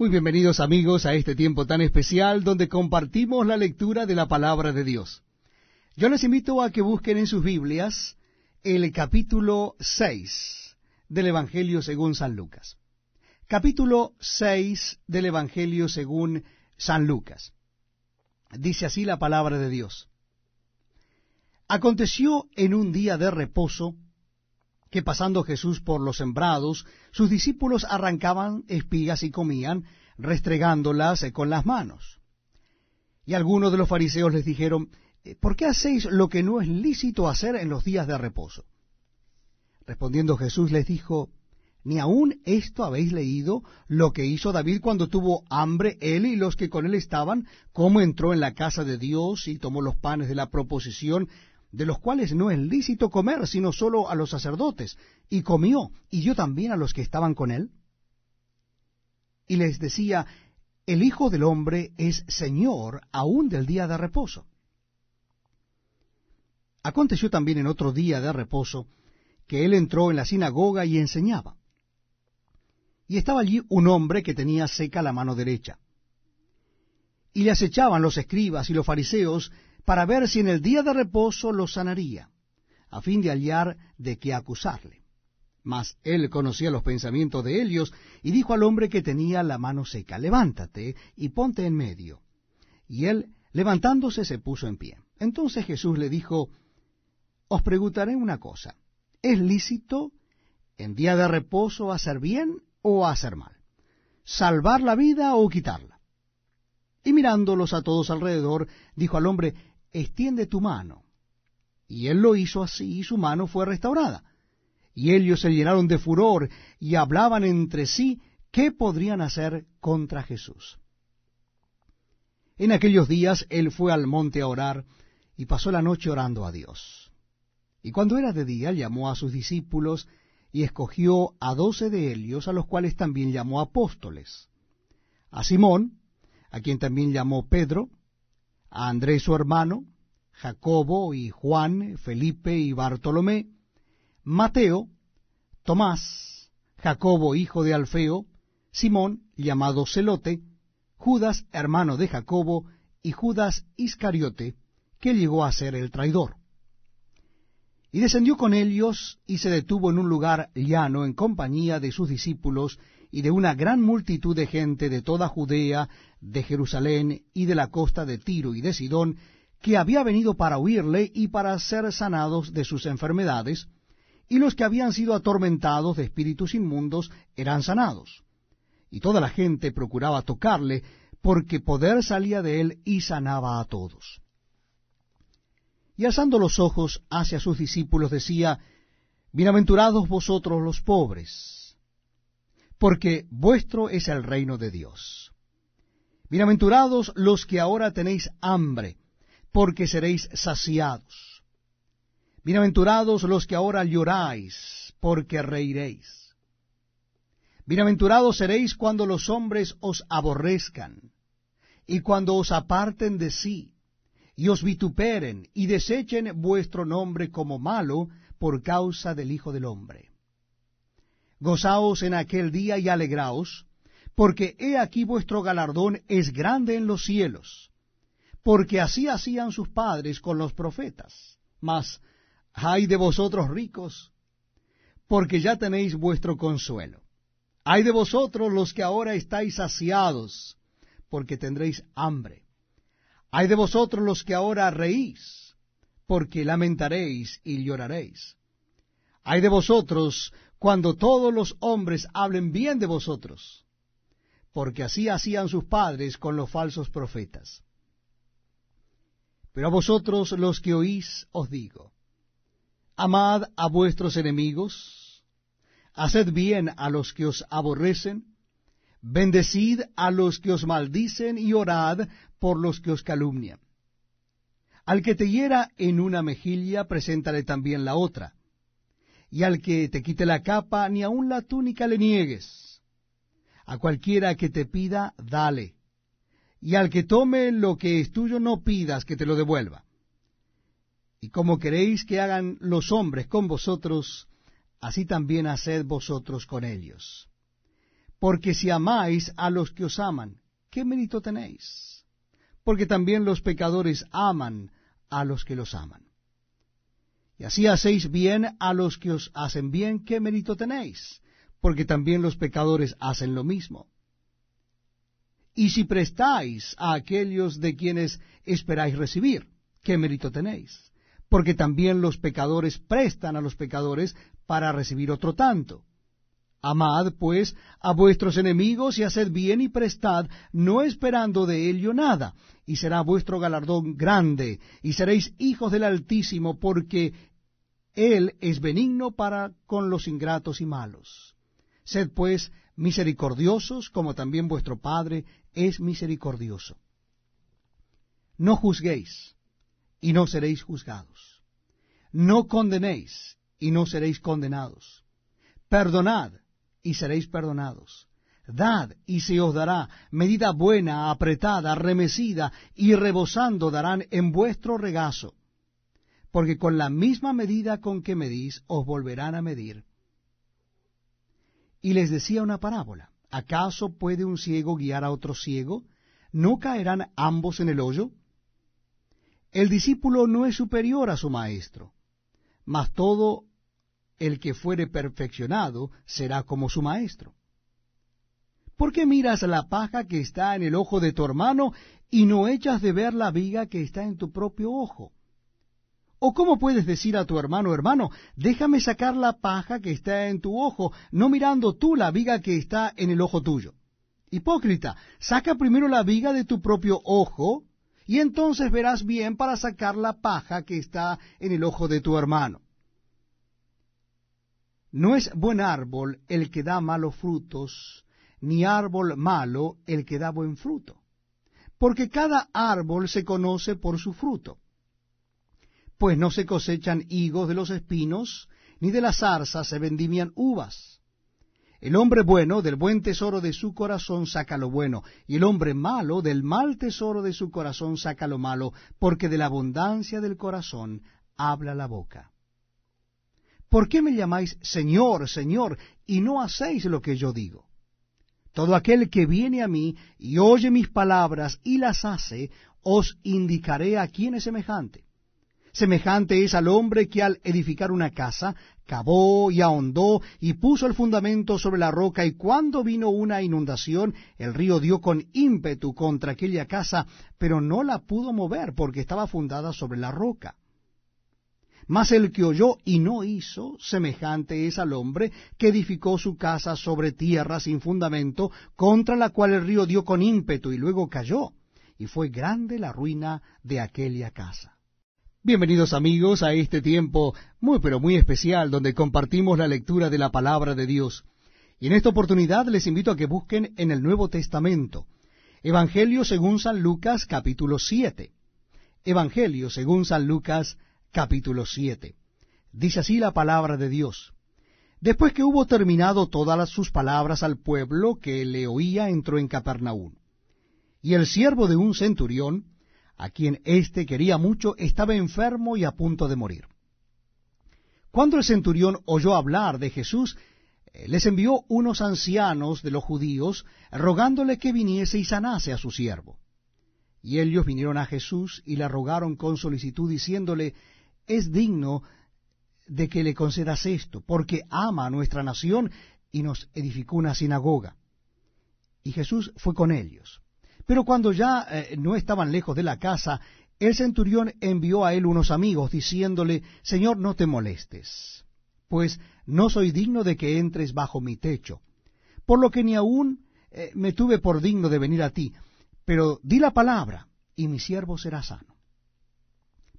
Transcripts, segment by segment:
Muy bienvenidos amigos a este tiempo tan especial donde compartimos la lectura de la palabra de Dios. Yo les invito a que busquen en sus Biblias el capítulo 6 del Evangelio según San Lucas. Capítulo 6 del Evangelio según San Lucas. Dice así la palabra de Dios. Aconteció en un día de reposo, que pasando Jesús por los sembrados, sus discípulos arrancaban espigas y comían, restregándolas con las manos. Y algunos de los fariseos les dijeron, eh, ¿por qué hacéis lo que no es lícito hacer en los días de reposo? Respondiendo Jesús les dijo, ¿ni aun esto habéis leído lo que hizo David cuando tuvo hambre él y los que con él estaban, cómo entró en la casa de Dios y tomó los panes de la proposición de los cuales no es lícito comer, sino solo a los sacerdotes, y comió, y dio también a los que estaban con él. Y les decía, el Hijo del Hombre es Señor aún del día de reposo. Aconteció también en otro día de reposo que él entró en la sinagoga y enseñaba. Y estaba allí un hombre que tenía seca la mano derecha. Y le acechaban los escribas y los fariseos para ver si en el día de reposo lo sanaría, a fin de hallar de qué acusarle. Mas él conocía los pensamientos de ellos, y dijo al hombre que tenía la mano seca, levántate y ponte en medio. Y él, levantándose, se puso en pie. Entonces Jesús le dijo, Os preguntaré una cosa, ¿es lícito en día de reposo hacer bien o hacer mal? ¿Salvar la vida o quitarla? Y mirándolos a todos alrededor, dijo al hombre, extiende tu mano. Y él lo hizo así, y su mano fue restaurada. Y ellos se llenaron de furor y hablaban entre sí qué podrían hacer contra Jesús. En aquellos días él fue al monte a orar y pasó la noche orando a Dios. Y cuando era de día llamó a sus discípulos y escogió a doce de ellos, a los cuales también llamó apóstoles. A Simón, a quien también llamó Pedro, a Andrés su hermano, Jacobo y Juan, Felipe y Bartolomé, Mateo, Tomás, Jacobo hijo de Alfeo, Simón llamado Celote, Judas hermano de Jacobo y Judas Iscariote, que llegó a ser el traidor. Y descendió con ellos y se detuvo en un lugar llano en compañía de sus discípulos y de una gran multitud de gente de toda Judea, de Jerusalén y de la costa de Tiro y de Sidón, que había venido para oírle y para ser sanados de sus enfermedades, y los que habían sido atormentados de espíritus inmundos eran sanados. Y toda la gente procuraba tocarle, porque poder salía de él y sanaba a todos. Y alzando los ojos hacia sus discípulos decía, Bienaventurados vosotros los pobres, porque vuestro es el reino de Dios. Bienaventurados los que ahora tenéis hambre, porque seréis saciados. Bienaventurados los que ahora lloráis, porque reiréis. Bienaventurados seréis cuando los hombres os aborrezcan, y cuando os aparten de sí, y os vituperen, y desechen vuestro nombre como malo por causa del Hijo del Hombre. Gozaos en aquel día y alegraos, porque he aquí vuestro galardón es grande en los cielos, porque así hacían sus padres con los profetas. Mas, ay de vosotros ricos, porque ya tenéis vuestro consuelo. Ay de vosotros los que ahora estáis saciados, porque tendréis hambre. Ay de vosotros los que ahora reís, porque lamentaréis y lloraréis. Ay de vosotros cuando todos los hombres hablen bien de vosotros, porque así hacían sus padres con los falsos profetas. Pero a vosotros los que oís os digo, amad a vuestros enemigos, haced bien a los que os aborrecen, bendecid a los que os maldicen y orad por los que os calumnian. Al que te hiera en una mejilla, preséntale también la otra y al que te quite la capa, ni aun la túnica le niegues. A cualquiera que te pida, dale. Y al que tome lo que es tuyo, no pidas que te lo devuelva. Y como queréis que hagan los hombres con vosotros, así también haced vosotros con ellos. Porque si amáis a los que os aman, ¿qué mérito tenéis? Porque también los pecadores aman a los que los aman. Y así hacéis bien a los que os hacen bien, ¿qué mérito tenéis? Porque también los pecadores hacen lo mismo. Y si prestáis a aquellos de quienes esperáis recibir, ¿qué mérito tenéis? Porque también los pecadores prestan a los pecadores para recibir otro tanto. Amad, pues, a vuestros enemigos y haced bien y prestad, no esperando de ello nada, y será vuestro galardón grande, y seréis hijos del Altísimo, porque Él es benigno para con los ingratos y malos. Sed, pues, misericordiosos, como también vuestro Padre es misericordioso. No juzguéis, y no seréis juzgados. No condenéis, y no seréis condenados. Perdonad, y seréis perdonados. Dad, y se os dará medida buena, apretada, remecida, y rebosando darán en vuestro regazo. Porque con la misma medida con que medís, os volverán a medir. Y les decía una parábola. ¿Acaso puede un ciego guiar a otro ciego? ¿No caerán ambos en el hoyo? El discípulo no es superior a su maestro, mas todo el que fuere perfeccionado será como su maestro. ¿Por qué miras la paja que está en el ojo de tu hermano y no echas de ver la viga que está en tu propio ojo? ¿O cómo puedes decir a tu hermano, hermano, déjame sacar la paja que está en tu ojo, no mirando tú la viga que está en el ojo tuyo? Hipócrita, saca primero la viga de tu propio ojo, y entonces verás bien para sacar la paja que está en el ojo de tu hermano. No es buen árbol el que da malos frutos, ni árbol malo el que da buen fruto, porque cada árbol se conoce por su fruto. Pues no se cosechan higos de los espinos, ni de las zarzas se vendimian uvas. El hombre bueno del buen tesoro de su corazón saca lo bueno, y el hombre malo del mal tesoro de su corazón saca lo malo, porque de la abundancia del corazón habla la boca. ¿Por qué me llamáis Señor, Señor, y no hacéis lo que yo digo? Todo aquel que viene a mí y oye mis palabras y las hace, os indicaré a quién es semejante. Semejante es al hombre que al edificar una casa, cavó y ahondó y puso el fundamento sobre la roca, y cuando vino una inundación, el río dio con ímpetu contra aquella casa, pero no la pudo mover porque estaba fundada sobre la roca. Mas el que oyó y no hizo, semejante es al hombre que edificó su casa sobre tierra sin fundamento, contra la cual el río dio con ímpetu y luego cayó, y fue grande la ruina de aquella casa. Bienvenidos amigos a este tiempo muy pero muy especial donde compartimos la lectura de la palabra de Dios. Y en esta oportunidad les invito a que busquen en el Nuevo Testamento, Evangelio según San Lucas capítulo 7. Evangelio según San Lucas capítulo 7. Dice así la palabra de Dios. Después que hubo terminado todas sus palabras al pueblo que le oía, entró en Capernaum. Y el siervo de un centurión, a quien éste quería mucho, estaba enfermo y a punto de morir. Cuando el centurión oyó hablar de Jesús, eh, les envió unos ancianos de los judíos, rogándole que viniese y sanase a su siervo. Y ellos vinieron a Jesús y le rogaron con solicitud, diciéndole, es digno de que le concedas esto, porque ama a nuestra nación y nos edificó una sinagoga. Y Jesús fue con ellos. Pero cuando ya eh, no estaban lejos de la casa, el centurión envió a él unos amigos, diciéndole, Señor, no te molestes, pues no soy digno de que entres bajo mi techo, por lo que ni aún eh, me tuve por digno de venir a ti, pero di la palabra, y mi siervo será sano.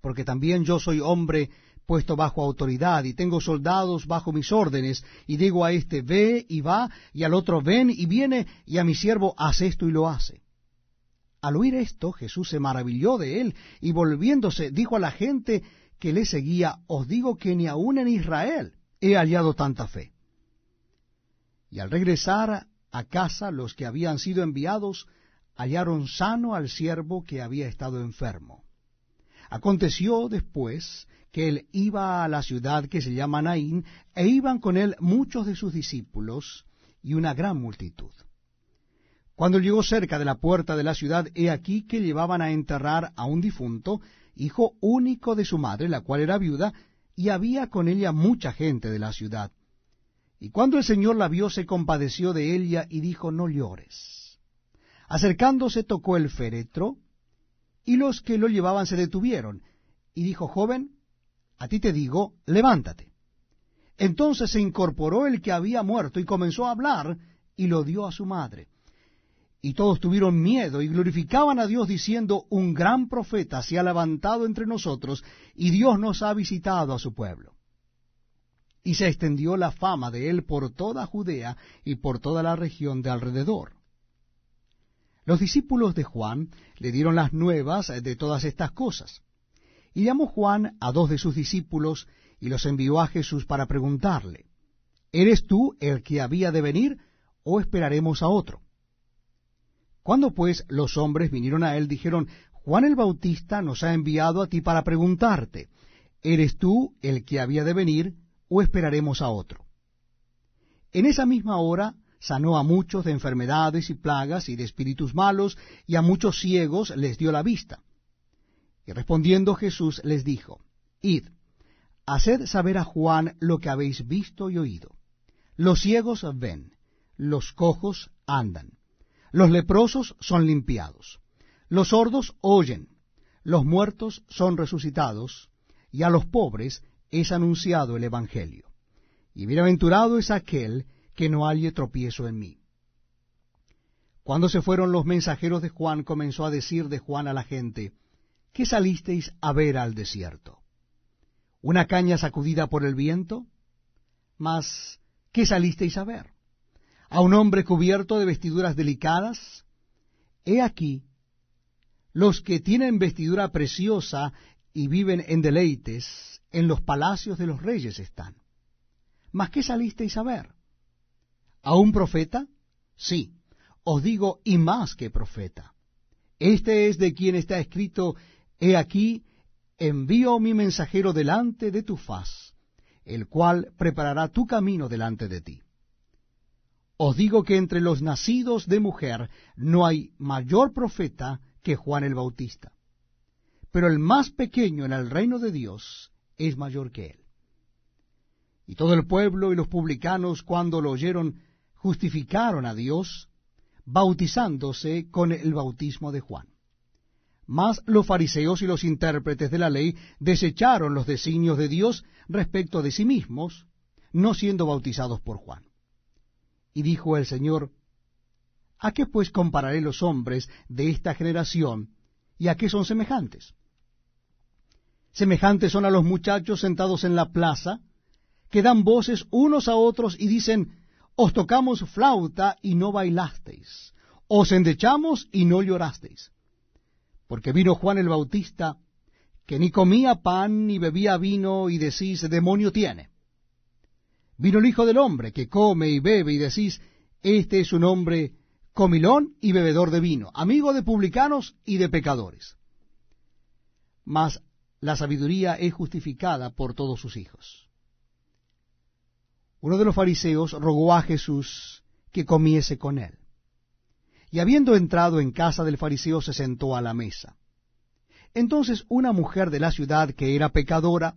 Porque también yo soy hombre puesto bajo autoridad y tengo soldados bajo mis órdenes, y digo a este ve y va, y al otro ven y viene, y a mi siervo haz esto y lo hace. Al oír esto, Jesús se maravilló de él, y volviéndose dijo a la gente que le seguía, os digo que ni aun en Israel he hallado tanta fe. Y al regresar a casa los que habían sido enviados hallaron sano al siervo que había estado enfermo. Aconteció después que él iba a la ciudad que se llama Naín, e iban con él muchos de sus discípulos, y una gran multitud. Cuando llegó cerca de la puerta de la ciudad, he aquí que llevaban a enterrar a un difunto, hijo único de su madre, la cual era viuda, y había con ella mucha gente de la ciudad. Y cuando el Señor la vio, se compadeció de ella y dijo, no llores. Acercándose tocó el féretro, y los que lo llevaban se detuvieron, y dijo, joven, a ti te digo, levántate. Entonces se incorporó el que había muerto y comenzó a hablar y lo dio a su madre. Y todos tuvieron miedo y glorificaban a Dios diciendo, un gran profeta se ha levantado entre nosotros y Dios nos ha visitado a su pueblo. Y se extendió la fama de él por toda Judea y por toda la región de alrededor. Los discípulos de Juan le dieron las nuevas de todas estas cosas. Y llamó Juan a dos de sus discípulos y los envió a Jesús para preguntarle, ¿Eres tú el que había de venir o esperaremos a otro? Cuando pues los hombres vinieron a él, dijeron, Juan el Bautista nos ha enviado a ti para preguntarte, ¿eres tú el que había de venir o esperaremos a otro? En esa misma hora sanó a muchos de enfermedades y plagas y de espíritus malos, y a muchos ciegos les dio la vista. Y respondiendo Jesús les dijo, Id, haced saber a Juan lo que habéis visto y oído. Los ciegos ven, los cojos andan, los leprosos son limpiados, los sordos oyen, los muertos son resucitados, y a los pobres es anunciado el Evangelio. Y bienaventurado es aquel que no halle tropiezo en mí. Cuando se fueron los mensajeros de Juan, comenzó a decir de Juan a la gente, ¿qué salisteis a ver al desierto? ¿Una caña sacudida por el viento? Mas, ¿qué salisteis a ver? ¿A un hombre cubierto de vestiduras delicadas? He aquí, los que tienen vestidura preciosa y viven en deleites, en los palacios de los reyes están. ¿Mas qué salisteis a ver? ¿A un profeta? Sí, os digo, y más que profeta. Este es de quien está escrito He aquí, envío mi mensajero delante de tu faz, el cual preparará tu camino delante de ti. Os digo que entre los nacidos de mujer no hay mayor profeta que Juan el Bautista, pero el más pequeño en el reino de Dios es mayor que él. Y todo el pueblo y los publicanos cuando lo oyeron justificaron a Dios, bautizándose con el bautismo de Juan. Mas los fariseos y los intérpretes de la ley desecharon los designios de Dios respecto de sí mismos, no siendo bautizados por Juan. Y dijo el Señor, ¿A qué pues compararé los hombres de esta generación y a qué son semejantes? Semejantes son a los muchachos sentados en la plaza, que dan voces unos a otros y dicen, os tocamos flauta y no bailasteis, os endechamos y no llorasteis. Porque vino Juan el Bautista, que ni comía pan ni bebía vino, y decís, demonio tiene. Vino el Hijo del Hombre, que come y bebe, y decís, este es un hombre comilón y bebedor de vino, amigo de publicanos y de pecadores. Mas la sabiduría es justificada por todos sus hijos. Uno de los fariseos rogó a Jesús que comiese con él y habiendo entrado en casa del fariseo se sentó a la mesa. Entonces una mujer de la ciudad que era pecadora,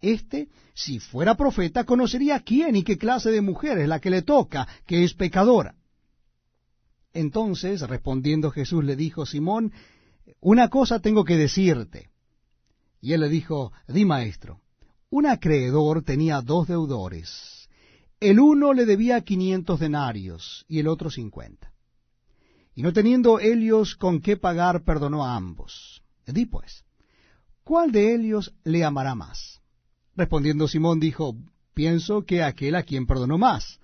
Este, si fuera profeta, conocería quién y qué clase de mujer es la que le toca, que es pecadora. Entonces, respondiendo Jesús, le dijo, Simón, una cosa tengo que decirte. Y él le dijo, di maestro, un acreedor tenía dos deudores. El uno le debía quinientos denarios y el otro cincuenta. Y no teniendo ellos con qué pagar, perdonó a ambos. Di pues, ¿cuál de ellos le amará más? Respondiendo Simón dijo, pienso que aquel a quien perdonó más.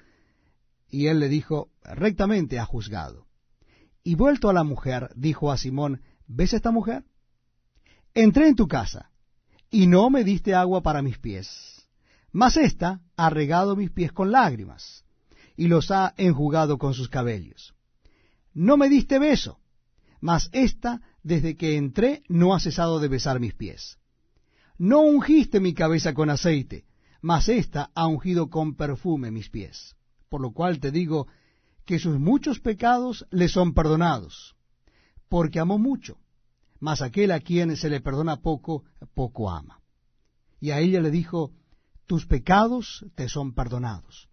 Y él le dijo, rectamente ha juzgado. Y vuelto a la mujer, dijo a Simón, ¿ves esta mujer? Entré en tu casa, y no me diste agua para mis pies, mas ésta ha regado mis pies con lágrimas, y los ha enjugado con sus cabellos. No me diste beso, mas ésta, desde que entré, no ha cesado de besar mis pies. No ungiste mi cabeza con aceite, mas ésta ha ungido con perfume mis pies. Por lo cual te digo que sus muchos pecados le son perdonados, porque amó mucho, mas aquel a quien se le perdona poco, poco ama. Y a ella le dijo, tus pecados te son perdonados.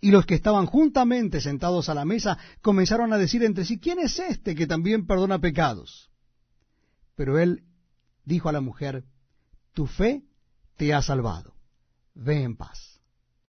Y los que estaban juntamente sentados a la mesa comenzaron a decir entre sí, ¿quién es este que también perdona pecados? Pero él dijo a la mujer, tu fe te ha salvado, ve en paz.